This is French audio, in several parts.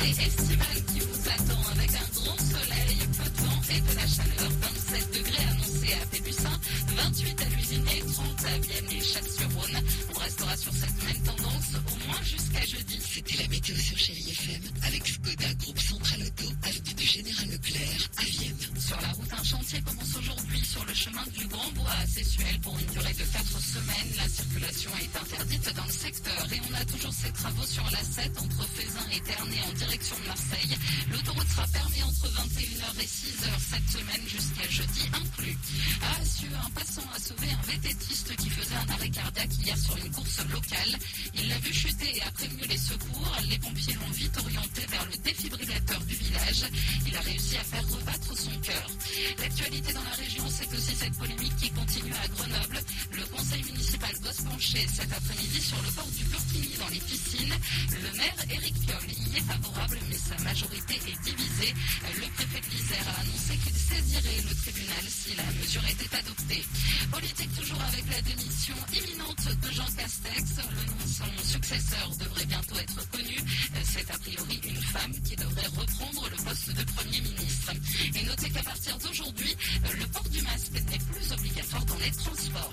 they taste aérienne et chasse sur Rhône. On restera sur cette même tendance au moins jusqu'à jeudi. C'était la météo sur Chérie FM avec Skoda Groupe Central Auto, avenue du Général Leclerc à Vienne. Sur la route, un chantier commence aujourd'hui sur le chemin du Grand Bois à Sessuel pour une durée de 4 semaines. La circulation est interdite dans le secteur et on a toujours ces travaux sur la 7 entre Faisin et Ternay en direction de Marseille. L'autoroute sera fermée entre 21h et 6h cette semaine jusqu'à jeudi inclus. Ah, à un passant a sauvé un vététiste qui un arrêt cardiaque hier sur une course locale. Il l'a vu chuter et a prévenu les secours. Les pompiers l'ont vite orienté vers le défibrillateur du village. Il a réussi à faire rebattre son cœur. L'actualité dans la région, c'est aussi cette polémique qui continue à Grenoble. Le conseil municipal doit se pencher cet après-midi sur le port du dans les piscines. Le maire Eric Piolle y est favorable, mais sa majorité est divisée. Le préfet de l'Isère a annoncé qu'il saisirait le tribunal si la mesure était adoptée. Politique toujours avec la démission imminente de Jean Castex. Le nom de son successeur devrait bientôt être connu. C'est a priori une femme qui devrait reprendre le poste de Premier ministre. Et notez qu'à partir d'aujourd'hui, le port du masque n'est plus obligatoire dans les transports.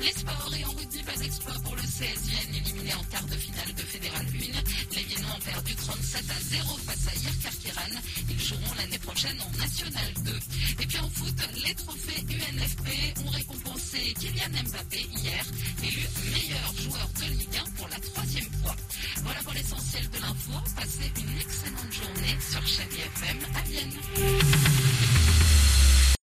Les sports et en rugby, pas exploit pour le CS Vienne, éliminé en quart de finale de Fédéral 1. Les Viennois ont perdu 37 à 0 face à Yerkarkiran. Ils joueront l'année prochaine en National 2. Et puis en foot, les trophées UNFP ont récompensé Kylian Mbappé hier, élu meilleur joueur de Ligue 1 pour la troisième fois. Voilà pour l'essentiel de l'info. Passez une excellente journée sur Chérie FM à Vienne.